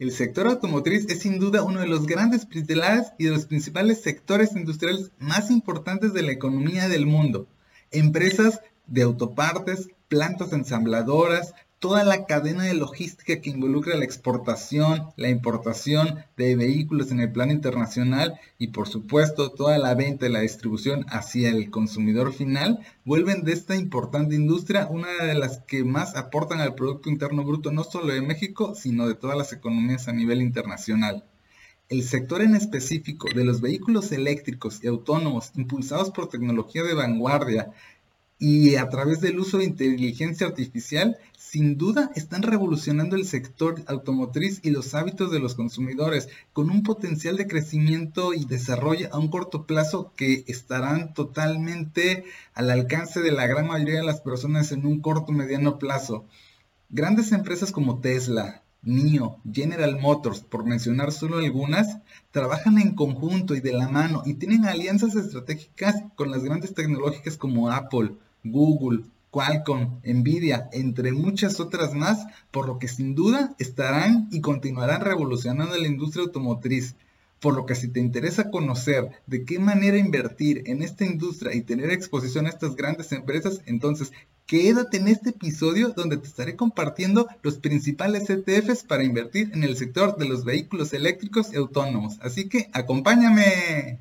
El sector automotriz es sin duda uno de los grandes pilares y de los principales sectores industriales más importantes de la economía del mundo. Empresas de autopartes, plantas ensambladoras, toda la cadena de logística que involucra la exportación, la importación de vehículos en el plano internacional y por supuesto toda la venta y la distribución hacia el consumidor final, vuelven de esta importante industria una de las que más aportan al Producto Interno Bruto no solo de México, sino de todas las economías a nivel internacional. El sector en específico de los vehículos eléctricos y autónomos impulsados por tecnología de vanguardia y a través del uso de inteligencia artificial, sin duda están revolucionando el sector automotriz y los hábitos de los consumidores, con un potencial de crecimiento y desarrollo a un corto plazo que estarán totalmente al alcance de la gran mayoría de las personas en un corto mediano plazo. Grandes empresas como Tesla, NIO, General Motors, por mencionar solo algunas, trabajan en conjunto y de la mano y tienen alianzas estratégicas con las grandes tecnológicas como Apple, Google, Qualcomm, Nvidia, entre muchas otras más, por lo que sin duda estarán y continuarán revolucionando la industria automotriz. Por lo que si te interesa conocer de qué manera invertir en esta industria y tener exposición a estas grandes empresas, entonces quédate en este episodio donde te estaré compartiendo los principales ETFs para invertir en el sector de los vehículos eléctricos y autónomos. Así que acompáñame.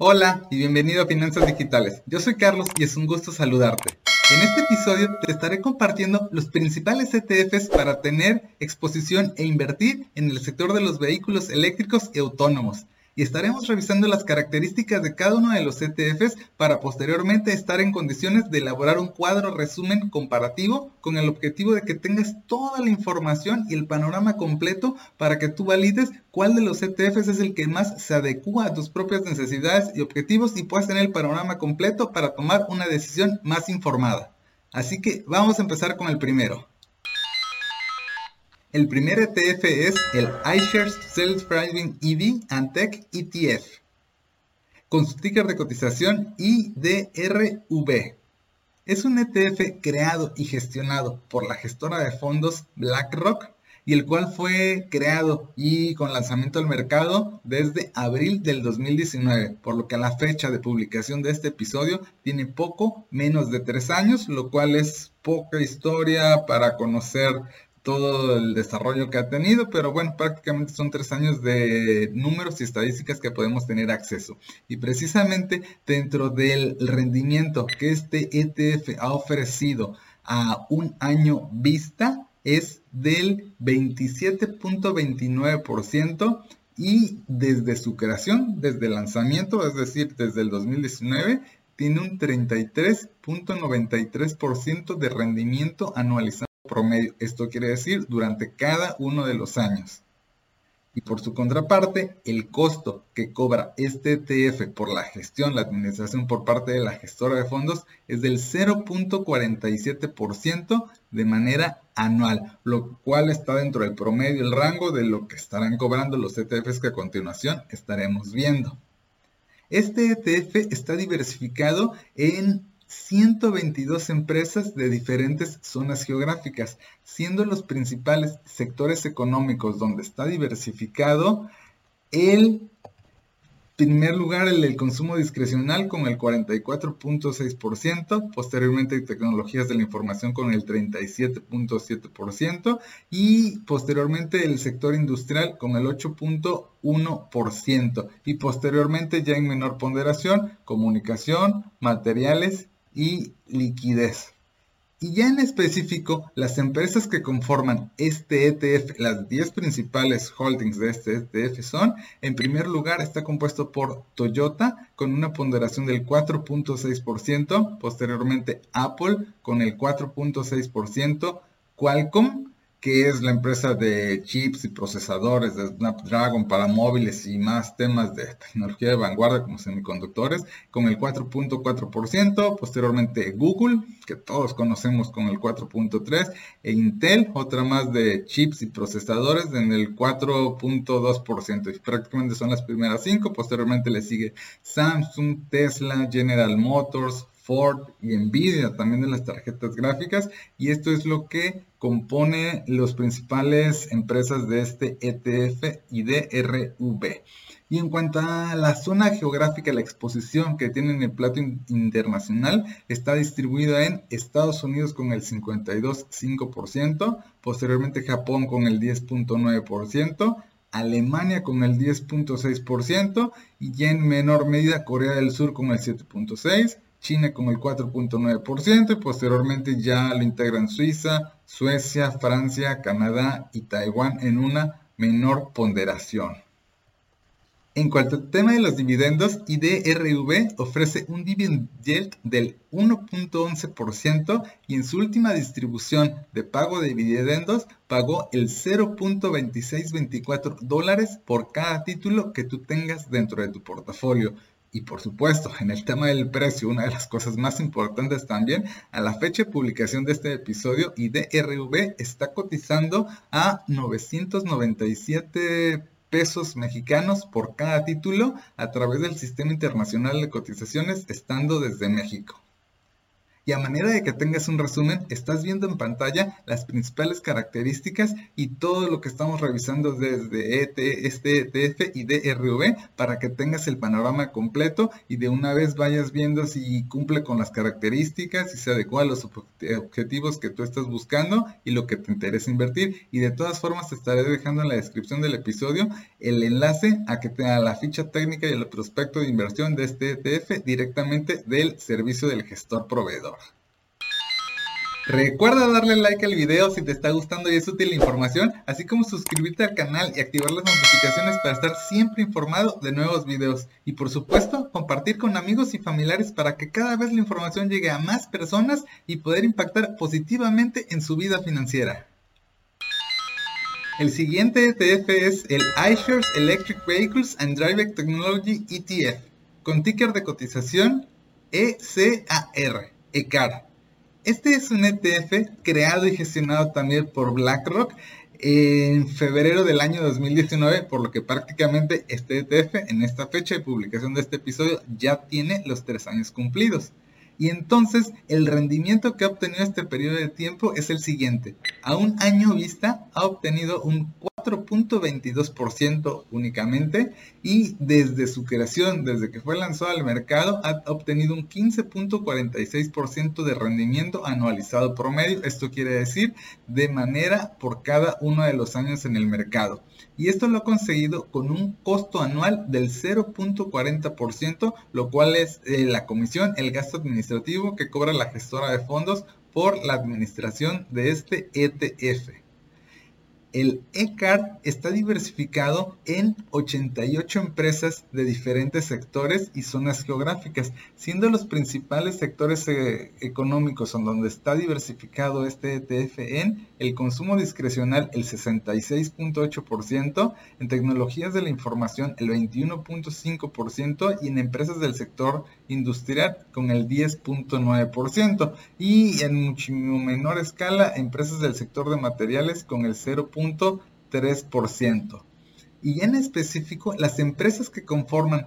Hola y bienvenido a Finanzas Digitales. Yo soy Carlos y es un gusto saludarte. En este episodio te estaré compartiendo los principales ETFs para tener exposición e invertir en el sector de los vehículos eléctricos y autónomos y estaremos revisando las características de cada uno de los ETFs para posteriormente estar en condiciones de elaborar un cuadro resumen comparativo con el objetivo de que tengas toda la información y el panorama completo para que tú valides cuál de los ETFs es el que más se adecua a tus propias necesidades y objetivos y puedas tener el panorama completo para tomar una decisión más informada. Así que vamos a empezar con el primero. El primer ETF es el iShares Self Driving EV and Tech ETF, con su ticker de cotización IDRV. Es un ETF creado y gestionado por la gestora de fondos BlackRock y el cual fue creado y con lanzamiento al mercado desde abril del 2019, por lo que a la fecha de publicación de este episodio tiene poco menos de tres años, lo cual es poca historia para conocer todo el desarrollo que ha tenido, pero bueno, prácticamente son tres años de números y estadísticas que podemos tener acceso. Y precisamente dentro del rendimiento que este ETF ha ofrecido a un año vista es del 27.29% y desde su creación, desde el lanzamiento, es decir, desde el 2019, tiene un 33.93% de rendimiento anualizado promedio. Esto quiere decir durante cada uno de los años. Y por su contraparte, el costo que cobra este ETF por la gestión, la administración por parte de la gestora de fondos es del 0.47% de manera anual, lo cual está dentro del promedio, el rango de lo que estarán cobrando los ETFs que a continuación estaremos viendo. Este ETF está diversificado en 122 empresas de diferentes zonas geográficas, siendo los principales sectores económicos donde está diversificado el primer lugar el, consumo discrecional con el 44.6%, posteriormente tecnologías de la información con el 37.7% y posteriormente el sector industrial con el 8.1% y posteriormente ya en menor ponderación comunicación, materiales y liquidez. Y ya en específico, las empresas que conforman este ETF, las 10 principales holdings de este ETF son, en primer lugar está compuesto por Toyota con una ponderación del 4.6%, posteriormente Apple con el 4.6%, Qualcomm que es la empresa de chips y procesadores de Snapdragon para móviles y más temas de tecnología de vanguardia como semiconductores, con el 4.4%, posteriormente Google, que todos conocemos con el 4.3%, e Intel, otra más de chips y procesadores en el 4.2%, y prácticamente son las primeras cinco, posteriormente le sigue Samsung, Tesla, General Motors, Ford y Nvidia también de las tarjetas gráficas. Y esto es lo que compone los principales empresas de este ETF y DRV. Y en cuanto a la zona geográfica, la exposición que tiene en el plato internacional está distribuida en Estados Unidos con el 52.5%, posteriormente Japón con el 10.9%, Alemania con el 10.6% y en menor medida Corea del Sur con el 7.6%, China con el 4.9% y posteriormente ya lo integran Suiza, Suecia, Francia, Canadá y Taiwán en una menor ponderación. En cuanto al tema de los dividendos, IDRV ofrece un dividend yield del 1.11% y en su última distribución de pago de dividendos pagó el 0.2624 dólares por cada título que tú tengas dentro de tu portafolio. Y por supuesto, en el tema del precio, una de las cosas más importantes también, a la fecha de publicación de este episodio, IDRV está cotizando a 997 pesos mexicanos por cada título a través del Sistema Internacional de Cotizaciones estando desde México. Y a manera de que tengas un resumen, estás viendo en pantalla las principales características y todo lo que estamos revisando desde ET, este ETF y DRV para que tengas el panorama completo y de una vez vayas viendo si cumple con las características, si se adecua a los objetivos que tú estás buscando y lo que te interesa invertir. Y de todas formas te estaré dejando en la descripción del episodio el enlace a que te la ficha técnica y el prospecto de inversión de este ETF directamente del servicio del gestor proveedor. Recuerda darle like al video si te está gustando y es útil la información, así como suscribirte al canal y activar las notificaciones para estar siempre informado de nuevos videos. Y por supuesto, compartir con amigos y familiares para que cada vez la información llegue a más personas y poder impactar positivamente en su vida financiera. El siguiente ETF es el iShares Electric Vehicles and Drive Technology ETF, con ticker de cotización ECAR, ECAR. Este es un ETF creado y gestionado también por BlackRock en febrero del año 2019, por lo que prácticamente este ETF en esta fecha de publicación de este episodio ya tiene los tres años cumplidos. Y entonces el rendimiento que ha obtenido este periodo de tiempo es el siguiente. A un año vista ha obtenido un 4.22% únicamente y desde su creación, desde que fue lanzado al mercado, ha obtenido un 15.46% de rendimiento anualizado promedio. Esto quiere decir de manera por cada uno de los años en el mercado. Y esto lo ha conseguido con un costo anual del 0.40%, lo cual es eh, la comisión, el gasto administrativo que cobra la gestora de fondos por la administración de este ETF el ECAR está diversificado en 88 empresas de diferentes sectores y zonas geográficas, siendo los principales sectores eh, económicos en donde está diversificado este ETF en el consumo discrecional el 66.8%, en tecnologías de la información el 21.5% y en empresas del sector industrial con el 10.9% y en muchísimo menor escala empresas del sector de materiales con el 0.3%. Y en específico, las empresas que conforman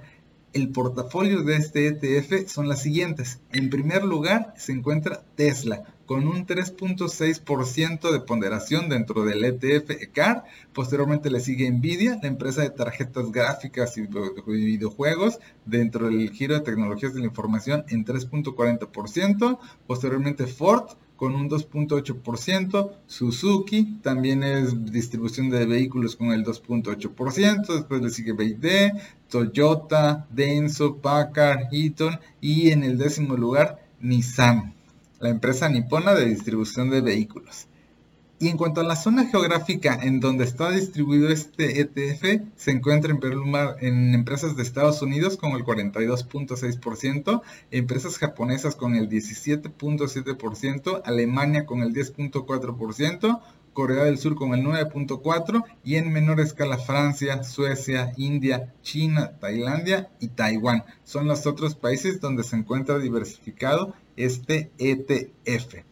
el portafolio de este ETF son las siguientes. En primer lugar se encuentra Tesla con un 3.6% de ponderación dentro del ETF ECAR. Posteriormente le sigue Nvidia, la empresa de tarjetas gráficas y videojuegos dentro del giro de tecnologías de la información en 3.40%. Posteriormente Ford con un 2.8%, Suzuki también es distribución de vehículos con el 2.8%, después le sigue BYD, Toyota, Denso, Packard, Eaton y en el décimo lugar Nissan la empresa nipona de distribución de vehículos. Y en cuanto a la zona geográfica en donde está distribuido este ETF, se encuentra en primer lugar en empresas de Estados Unidos con el 42.6%, empresas japonesas con el 17.7%, Alemania con el 10.4%, Corea del Sur con el 9.4% y en menor escala Francia, Suecia, India, China, Tailandia y Taiwán. Son los otros países donde se encuentra diversificado este ETF.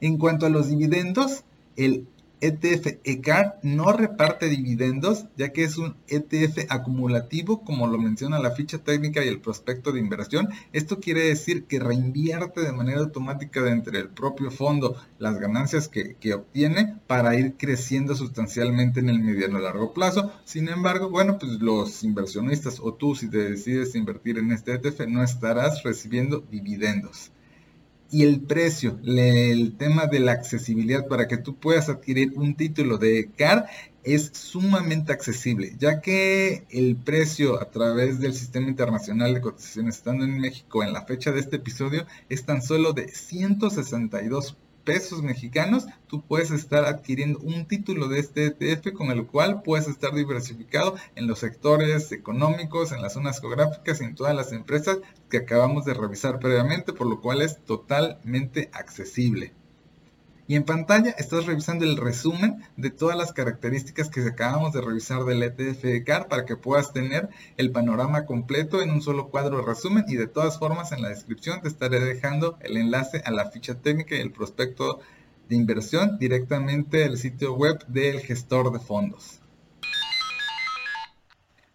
En cuanto a los dividendos, el ETF ECAR no reparte dividendos, ya que es un ETF acumulativo, como lo menciona la ficha técnica y el prospecto de inversión. Esto quiere decir que reinvierte de manera automática dentro del propio fondo las ganancias que, que obtiene para ir creciendo sustancialmente en el mediano y largo plazo. Sin embargo, bueno, pues los inversionistas o tú si te decides invertir en este ETF no estarás recibiendo dividendos y el precio, el tema de la accesibilidad para que tú puedas adquirir un título de CAR es sumamente accesible, ya que el precio a través del sistema internacional de cotizaciones estando en México en la fecha de este episodio es tan solo de 162 pesos mexicanos, tú puedes estar adquiriendo un título de este ETF con el cual puedes estar diversificado en los sectores económicos, en las zonas geográficas y en todas las empresas que acabamos de revisar previamente, por lo cual es totalmente accesible. Y en pantalla estás revisando el resumen de todas las características que acabamos de revisar del ETF de CAR para que puedas tener el panorama completo en un solo cuadro de resumen y de todas formas en la descripción te estaré dejando el enlace a la ficha técnica y el prospecto de inversión directamente del sitio web del gestor de fondos.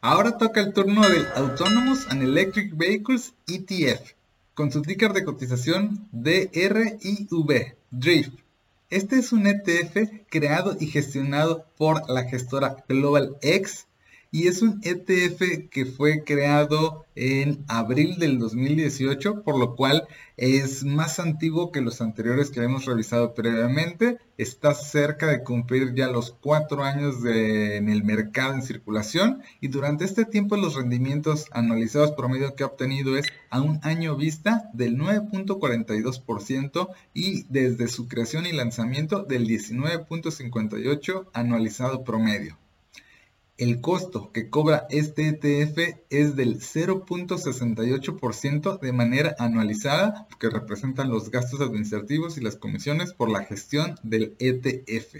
Ahora toca el turno del Autonomous and Electric Vehicles ETF con su ticker de cotización DRIV, DRIFT este es un ETF creado y gestionado por la gestora Global X y es un ETF que fue creado en abril del 2018, por lo cual es más antiguo que los anteriores que hemos revisado previamente. Está cerca de cumplir ya los cuatro años en el mercado en circulación y durante este tiempo los rendimientos anualizados promedio que ha obtenido es a un año vista del 9.42% y desde su creación y lanzamiento del 19.58 anualizado promedio. El costo que cobra este ETF es del 0.68% de manera anualizada, que representan los gastos administrativos y las comisiones por la gestión del ETF.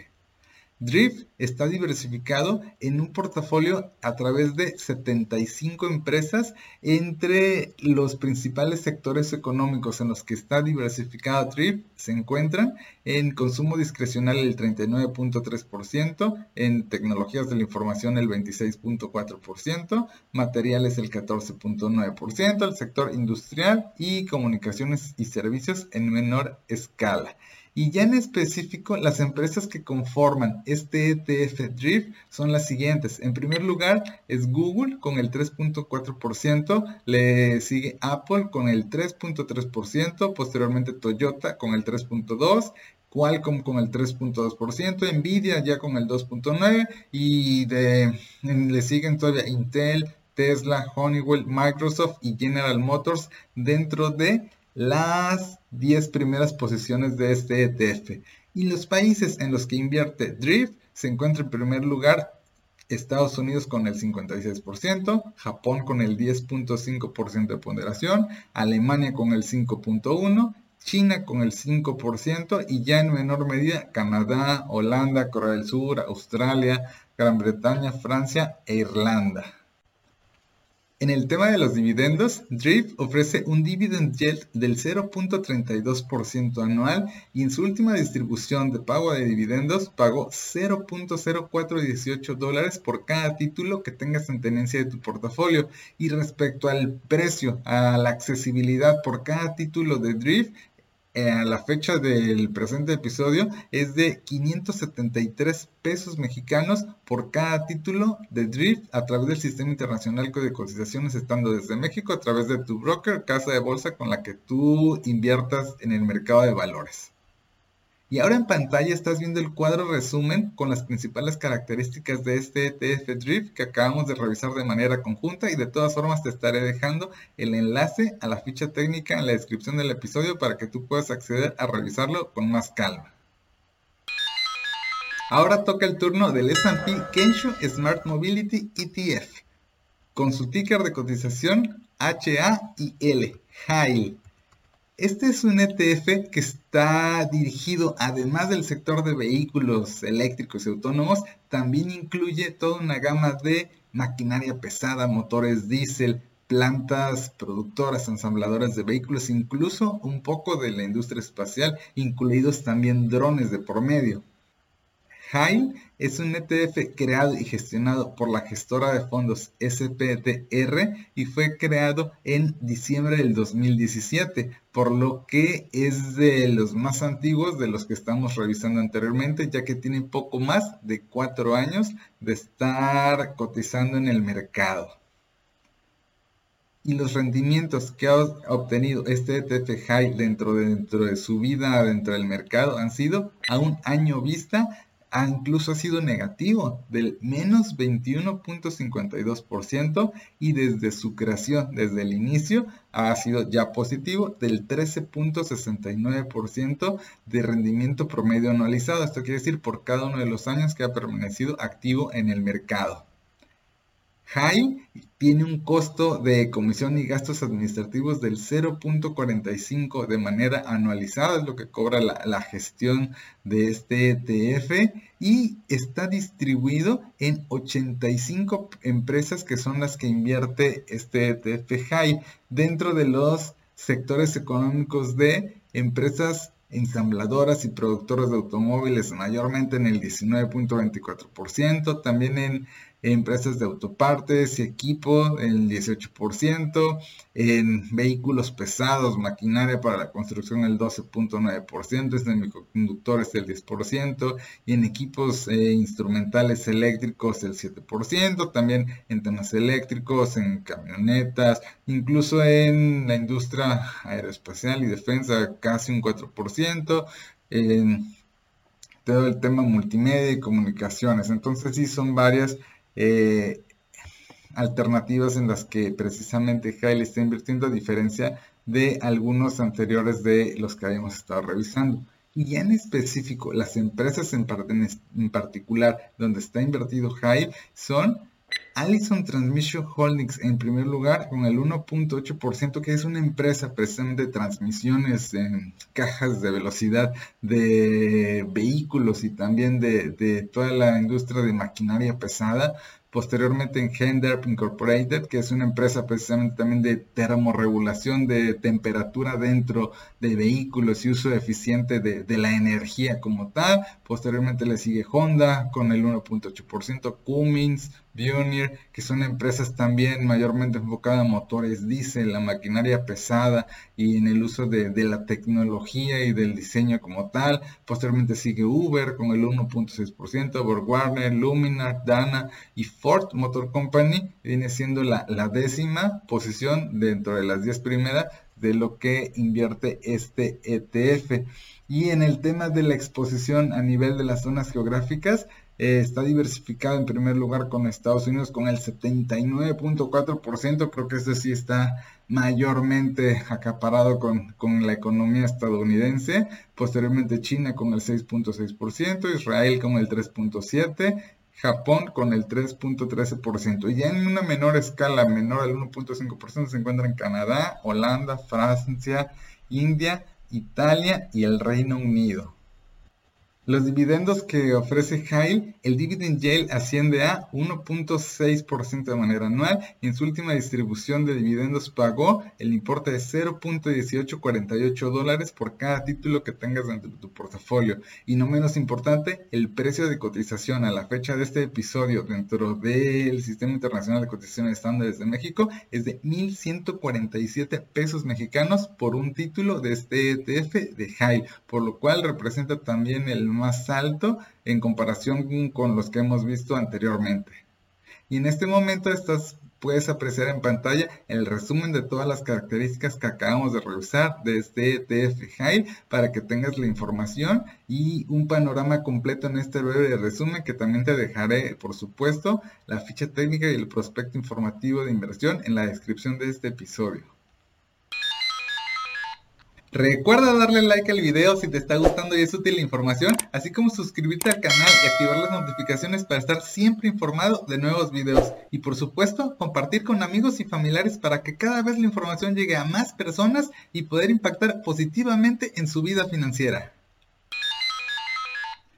Drift está diversificado en un portafolio a través de 75 empresas entre los principales sectores económicos en los que está diversificado Drift se encuentran en consumo discrecional el 39.3%, en tecnologías de la información el 26.4%, materiales el 14.9%, el sector industrial y comunicaciones y servicios en menor escala. Y ya en específico, las empresas que conforman este ETF Drift son las siguientes. En primer lugar es Google con el 3.4%, le sigue Apple con el 3.3%, posteriormente Toyota con el 3.2%, Qualcomm con el 3.2%, Nvidia ya con el 2.9% y le siguen todavía Intel, Tesla, Honeywell, Microsoft y General Motors dentro de las 10 primeras posiciones de este ETF. Y los países en los que invierte Drift se encuentra en primer lugar Estados Unidos con el 56%, Japón con el 10.5% de ponderación, Alemania con el 5.1%, China con el 5% y ya en menor medida Canadá, Holanda, Corea del Sur, Australia, Gran Bretaña, Francia e Irlanda. En el tema de los dividendos, Drift ofrece un dividend yield del 0.32% anual y en su última distribución de pago de dividendos pagó 0.0418 dólares por cada título que tengas en tenencia de tu portafolio. Y respecto al precio, a la accesibilidad por cada título de Drift, eh, a la fecha del presente episodio es de 573 pesos mexicanos por cada título de Drift a través del sistema internacional de cotizaciones estando desde México a través de tu broker, casa de bolsa con la que tú inviertas en el mercado de valores. Y ahora en pantalla estás viendo el cuadro resumen con las principales características de este ETF Drift que acabamos de revisar de manera conjunta y de todas formas te estaré dejando el enlace a la ficha técnica en la descripción del episodio para que tú puedas acceder a revisarlo con más calma. Ahora toca el turno del S&P Kensho Smart Mobility ETF con su ticker de cotización HA y L, HAIL. Este es un ETF que está dirigido, además del sector de vehículos eléctricos y autónomos, también incluye toda una gama de maquinaria pesada, motores diésel, plantas productoras, ensambladoras de vehículos, incluso un poco de la industria espacial, incluidos también drones de por medio. HAIL es un ETF creado y gestionado por la gestora de fondos SPDR y fue creado en diciembre del 2017, por lo que es de los más antiguos de los que estamos revisando anteriormente, ya que tiene poco más de cuatro años de estar cotizando en el mercado. Y los rendimientos que ha obtenido este ETF High dentro de, dentro de su vida dentro del mercado han sido a un año vista incluso ha sido negativo del menos 21.52% y desde su creación, desde el inicio, ha sido ya positivo del 13.69% de rendimiento promedio anualizado. Esto quiere decir por cada uno de los años que ha permanecido activo en el mercado. High tiene un costo de comisión y gastos administrativos del 0.45 de manera anualizada, es lo que cobra la, gestión de este ETF y está distribuido en 85 empresas que son las que invierte este ETF High dentro de los sectores económicos de empresas ensambladoras y productoras de automóviles mayormente en el 19.24%, también en empresas de autopartes y equipo el 18%, en vehículos pesados, maquinaria para la construcción el 12.9%, en semiconductores el 10% y en equipos eh, instrumentales eléctricos el 7%, también en temas eléctricos, en camionetas, incluso en la industria aeroespacial y defensa casi un 4%, en todo el tema multimedia y comunicaciones. Entonces sí son varias eh, alternativas en las que precisamente Haile está invirtiendo a diferencia de algunos anteriores de los que habíamos estado revisando. Y en específico, las empresas en, particular donde está invertido Haile son Allison Transmission Holdings en primer lugar con el 1.8% que es una empresa precisamente de transmisiones en cajas de velocidad de vehículos y también de toda la industria de maquinaria pesada posteriormente en Henderp Incorporated, que es una empresa precisamente también de termorregulación de temperatura dentro de vehículos y uso eficiente de, la energía como tal. Posteriormente le sigue Honda con el 1.8%, Cummins, Pioneer, que son empresas también mayormente enfocadas en motores diésel, la maquinaria pesada y en el uso de, la tecnología y del diseño como tal. Posteriormente sigue Uber con el 1.6%, Warner, Luminar, Dana y Ford Motor Company viene siendo la, la décima posición dentro de las 10 primeras de lo que invierte este ETF. Y en el tema de la exposición a nivel de las zonas geográficas, eh, está diversificado en primer lugar con Estados Unidos con el 79.4%, creo que ese sí está mayormente acaparado con, con, la economía estadounidense, posteriormente China con el 6.6%, Israel con el 3.7%, Japón con el 3.13%. Y en una menor escala, menor al 1.5%, se encuentran Canadá, Holanda, Francia, India, Italia y el Reino Unido. Los dividendos que ofrece Hail, el dividend yield asciende a 1.6% de manera anual y en su última distribución de dividendos pagó el importe de 0.1848 dólares por cada título que tengas dentro de tu portafolio. Y no menos importante, el precio de cotización a la fecha de este episodio dentro del Sistema Internacional de Cotización Estándares de México es de 1.147 pesos mexicanos por un título de este ETF de Hail, por lo cual representa también el más alto en comparación con los que hemos visto anteriormente. Y en este momento estás, puedes apreciar en pantalla el resumen de todas las características que acabamos de revisar de este ETF High para que tengas la información y un panorama completo en este breve resumen que también te dejaré, por supuesto, la ficha técnica y el prospecto informativo de inversión en la descripción de este episodio. Recuerda darle like al video si te está gustando y es útil la información, así como suscribirte al canal y activar las notificaciones para estar siempre informado de nuevos videos. Y por supuesto, compartir con amigos y familiares para que cada vez la información llegue a más personas y poder impactar positivamente en su vida financiera.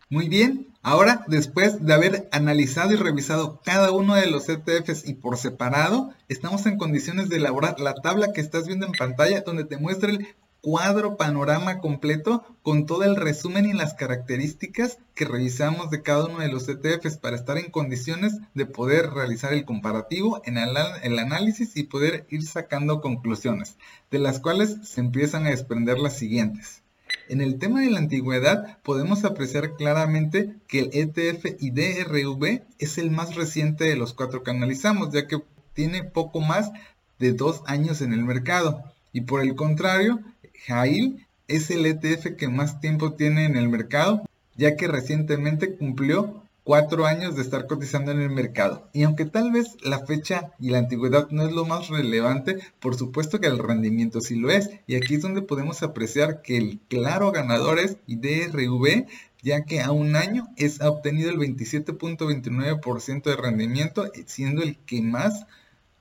Muy bien, ahora después de haber analizado y revisado cada uno de los ETFs y por separado, estamos en condiciones de elaborar la tabla que estás viendo en pantalla donde te muestra el cuadro, panorama completo con todo el resumen y las características que revisamos de cada uno de los ETFs para estar en condiciones de poder realizar el comparativo en el, análisis y poder ir sacando conclusiones, de las cuales se empiezan a desprender las siguientes. En el tema de la antigüedad podemos apreciar claramente que el ETF IDRV es el más reciente de los cuatro que analizamos, ya que tiene poco más de dos años en el mercado. Y por el contrario, Jail es el ETF que más tiempo tiene en el mercado, ya que recientemente cumplió cuatro años de estar cotizando en el mercado. Y aunque tal vez la fecha y la antigüedad no es lo más relevante, por supuesto que el rendimiento sí lo es. Y aquí es donde podemos apreciar que el claro ganador es IDRV, ya que a un año es, ha obtenido el 27.29% de rendimiento, siendo el que más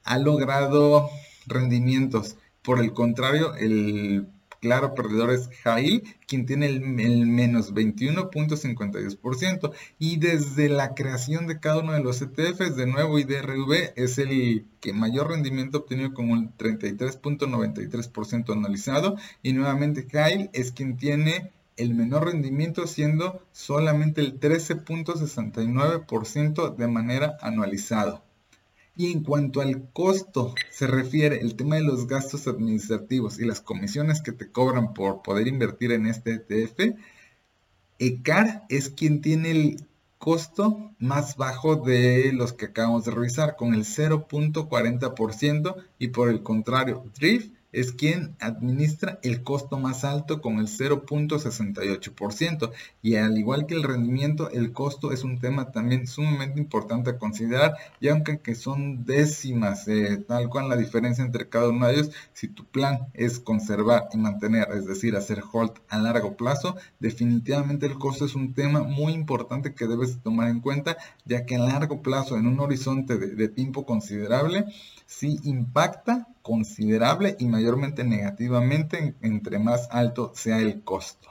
ha logrado rendimientos. Por el contrario, el claro perdedor es Jail, quien tiene el, menos 21.52%. Y desde la creación de cada uno de los ETFs, de nuevo IDRV es el que mayor rendimiento obtenido con un 33.93% analizado. Y nuevamente Jail es quien tiene el menor rendimiento siendo solamente el 13.69% de manera anualizado. Y en cuanto al costo se refiere, el tema de los gastos administrativos y las comisiones que te cobran por poder invertir en este ETF, ECAR es quien tiene el costo más bajo de los que acabamos de revisar, con el 0.40%, y por el contrario, Drift es quien administra el costo más alto con el 0.68%. Y al igual que el rendimiento, el costo es un tema también sumamente importante a considerar. Y aunque que son décimas, eh, tal cual la diferencia entre cada uno de ellos, si tu plan es conservar y mantener, es decir, hacer hold a largo plazo, definitivamente el costo es un tema muy importante que debes tomar en cuenta, ya que a largo plazo, en un horizonte de, de tiempo considerable, sí impacta considerable y mayormente negativamente entre más alto sea el costo.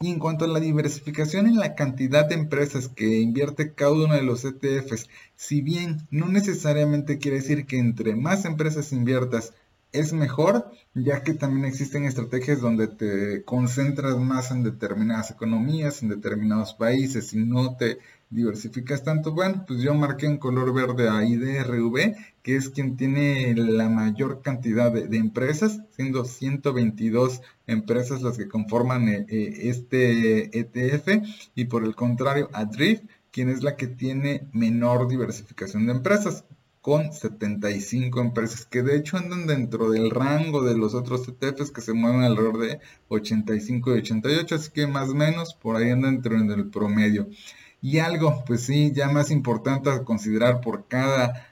Y en cuanto a la diversificación en la cantidad de empresas que invierte cada uno de los ETFs, si bien no necesariamente quiere decir que entre más empresas inviertas es mejor, ya que también existen estrategias donde te concentras más en determinadas economías, en determinados países y no te diversificas tanto. Bueno, pues yo marqué en color verde a IDRV, que es quien tiene la mayor cantidad de, empresas, siendo 122 empresas las que conforman eh, eh, este ETF, y por el contrario a Drift, quien es la que tiene menor diversificación de empresas con 75 empresas que de hecho andan dentro del rango de los otros ETFs que se mueven alrededor de 85 y 88, así que más o menos por ahí andan dentro del promedio. Y algo, pues sí, ya más importante a considerar por cada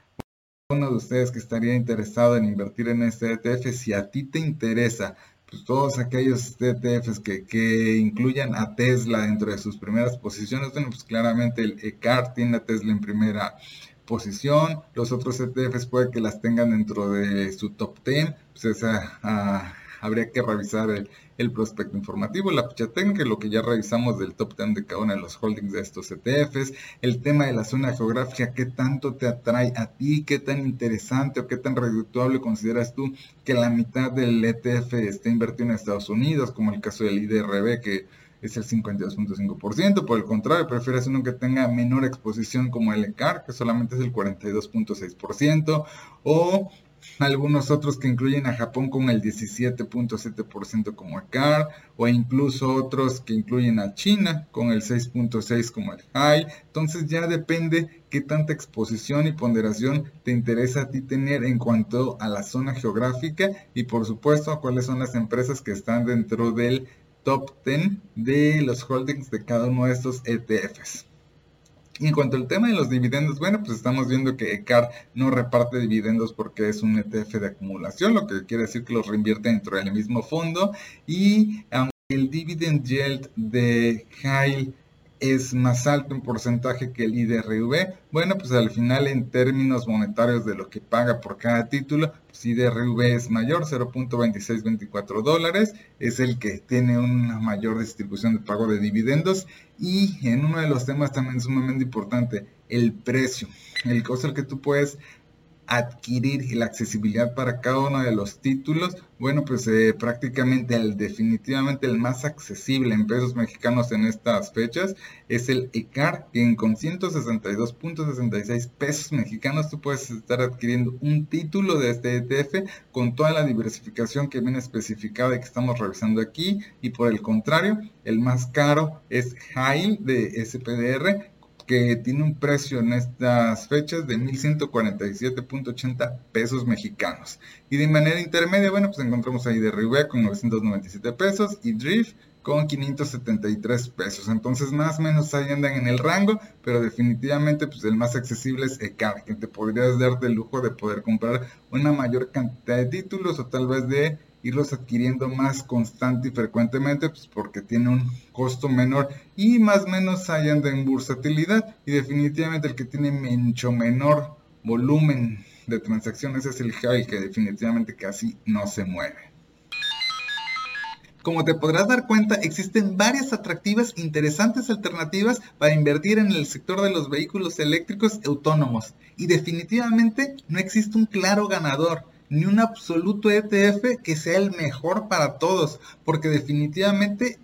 uno de ustedes que estaría interesado en invertir en este ETF, si a ti te interesa, pues todos aquellos ETFs que, que incluyan a Tesla dentro de sus primeras posiciones, bueno, pues claramente el ECAR tiene a Tesla en primera posición, los otros ETFs puede que las tengan dentro de su top 10, pues esa, ah, habría que revisar el, prospecto informativo, la ficha técnica, lo que ya revisamos del top 10 de cada uno de los holdings de estos ETFs, el tema de la zona geográfica, qué tanto te atrae a ti, qué tan interesante o qué tan redituable consideras tú que la mitad del ETF esté invertido en Estados Unidos, como el caso del IDRB, que es el 52.5%. Por el contrario, prefieres uno que tenga menor exposición como el ECAR, que solamente es el 42.6%, o algunos otros que incluyen a Japón con el 17.7% como ECAR, o incluso otros que incluyen a China con el 6.6% como el HAI. Entonces ya depende qué tanta exposición y ponderación te interesa a ti tener en cuanto a la zona geográfica y por supuesto cuáles son las empresas que están dentro del top 10 de los holdings de cada uno de estos ETFs. Y en cuanto al tema de los dividendos, bueno, pues estamos viendo que ECAR no reparte dividendos porque es un ETF de acumulación, lo que quiere decir que los reinvierte dentro del mismo fondo. Y el dividend yield de HAIL es más alto en porcentaje que el IDRV. Bueno, pues al final en términos monetarios de lo que paga por cada título, pues IDRV es mayor, 0.2624 dólares, es el que tiene una mayor distribución de pago de dividendos. Y en uno de los temas también sumamente importante, el precio, el costo que tú puedes adquirir y la accesibilidad para cada uno de los títulos, bueno, pues eh, prácticamente el definitivamente el más accesible en pesos mexicanos en estas fechas es el ECAR, que con 162.66 pesos mexicanos tú puedes estar adquiriendo un título de este ETF con toda la diversificación que viene especificada y que estamos revisando aquí. Y por el contrario, el más caro es HAIL de SPDR que tiene un precio en estas fechas de 1.147.80 pesos mexicanos. Y de manera intermedia, bueno, pues encontramos ahí de Ribe con 997 pesos y Drift con 573 pesos. Entonces más o menos ahí andan en el rango, pero definitivamente pues el más accesible es ECAR, que te podrías dar el lujo de poder comprar una mayor cantidad de títulos o tal vez de irlos adquiriendo más constante y frecuentemente, pues porque tiene un costo menor y más o menos ahí anda en bursatilidad y definitivamente el que tiene mucho menor volumen de transacciones es el high que definitivamente casi no se mueve. Como te podrás dar cuenta, existen varias atractivas interesantes alternativas para invertir en el sector de los vehículos eléctricos autónomos. Y definitivamente no existe un claro ganador ni un absoluto ETF que sea el mejor para todos, porque definitivamente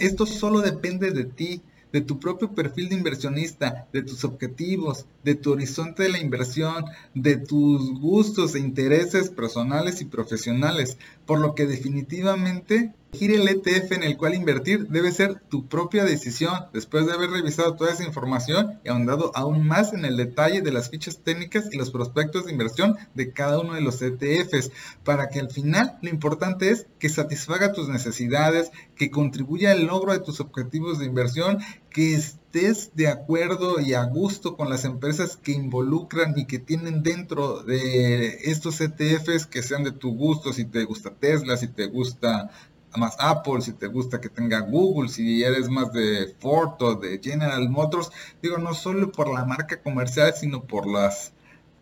esto solo depende de ti, de tu propio perfil de inversionista, de tus objetivos, de tu horizonte de la inversión, de tus gustos e intereses personales y profesionales, por lo que definitivamente elegir el ETF en el cual invertir debe ser tu propia decisión después de haber revisado toda esa información y ahondado aún más en el detalle de las fichas técnicas y los prospectos de inversión de cada uno de los ETFs para que al final lo importante es que satisfaga tus necesidades, que contribuya al logro de tus objetivos de inversión, que estés de acuerdo y a gusto con las empresas que involucran y que tienen dentro de estos ETFs que sean de tu gusto, si te gusta Tesla, si te gusta más Apple, si te gusta que tenga Google, si eres más de Ford o de General Motors, digo, no solo por la marca comercial, sino por las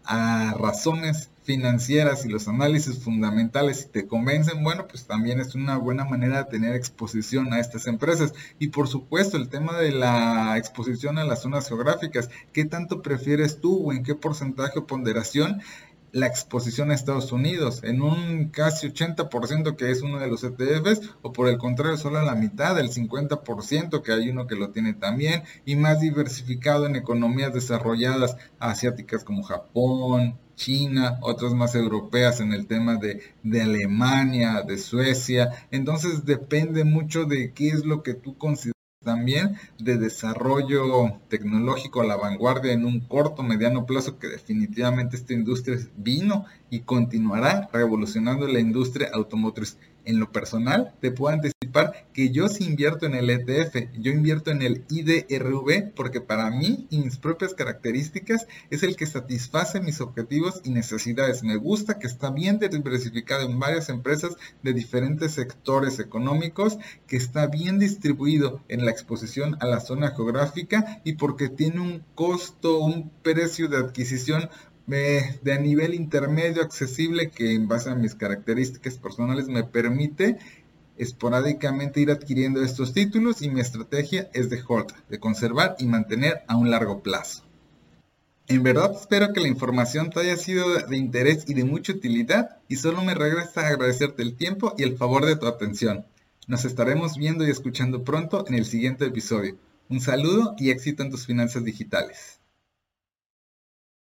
ah, razones financieras y los análisis fundamentales si te convencen, bueno, pues también es una buena manera de tener exposición a estas empresas. Y por supuesto, el tema de la exposición a las zonas geográficas, ¿qué tanto prefieres tú o en qué porcentaje o ponderación? La exposición a Estados Unidos en un casi 80% que es uno de los ETFs o por el contrario solo la mitad, el 50% que hay uno que lo tiene también y más diversificado en economías desarrolladas asiáticas como Japón, China, otras más europeas en el tema de, de Alemania, de Suecia. Entonces depende mucho de qué es lo que tú consideras también de desarrollo tecnológico a la vanguardia en un corto, mediano plazo, que definitivamente esta industria vino y continuará revolucionando la industria automotriz en lo personal, te puedo anticipar que yo sí invierto en el ETF, yo invierto en el IDRV porque para mí y mis propias características es el que satisface mis objetivos y necesidades. Me gusta que está bien diversificado en varias empresas de diferentes sectores económicos, que está bien distribuido en la exposición a la zona geográfica y porque tiene un costo, un precio de adquisición de a nivel intermedio accesible que en base a mis características personales me permite esporádicamente ir adquiriendo estos títulos y mi estrategia es de hold, de conservar y mantener a un largo plazo. En verdad espero que la información te haya sido de interés y de mucha utilidad y solo me regresa a agradecerte el tiempo y el favor de tu atención. Nos estaremos viendo y escuchando pronto en el siguiente episodio. Un saludo y éxito en tus finanzas digitales.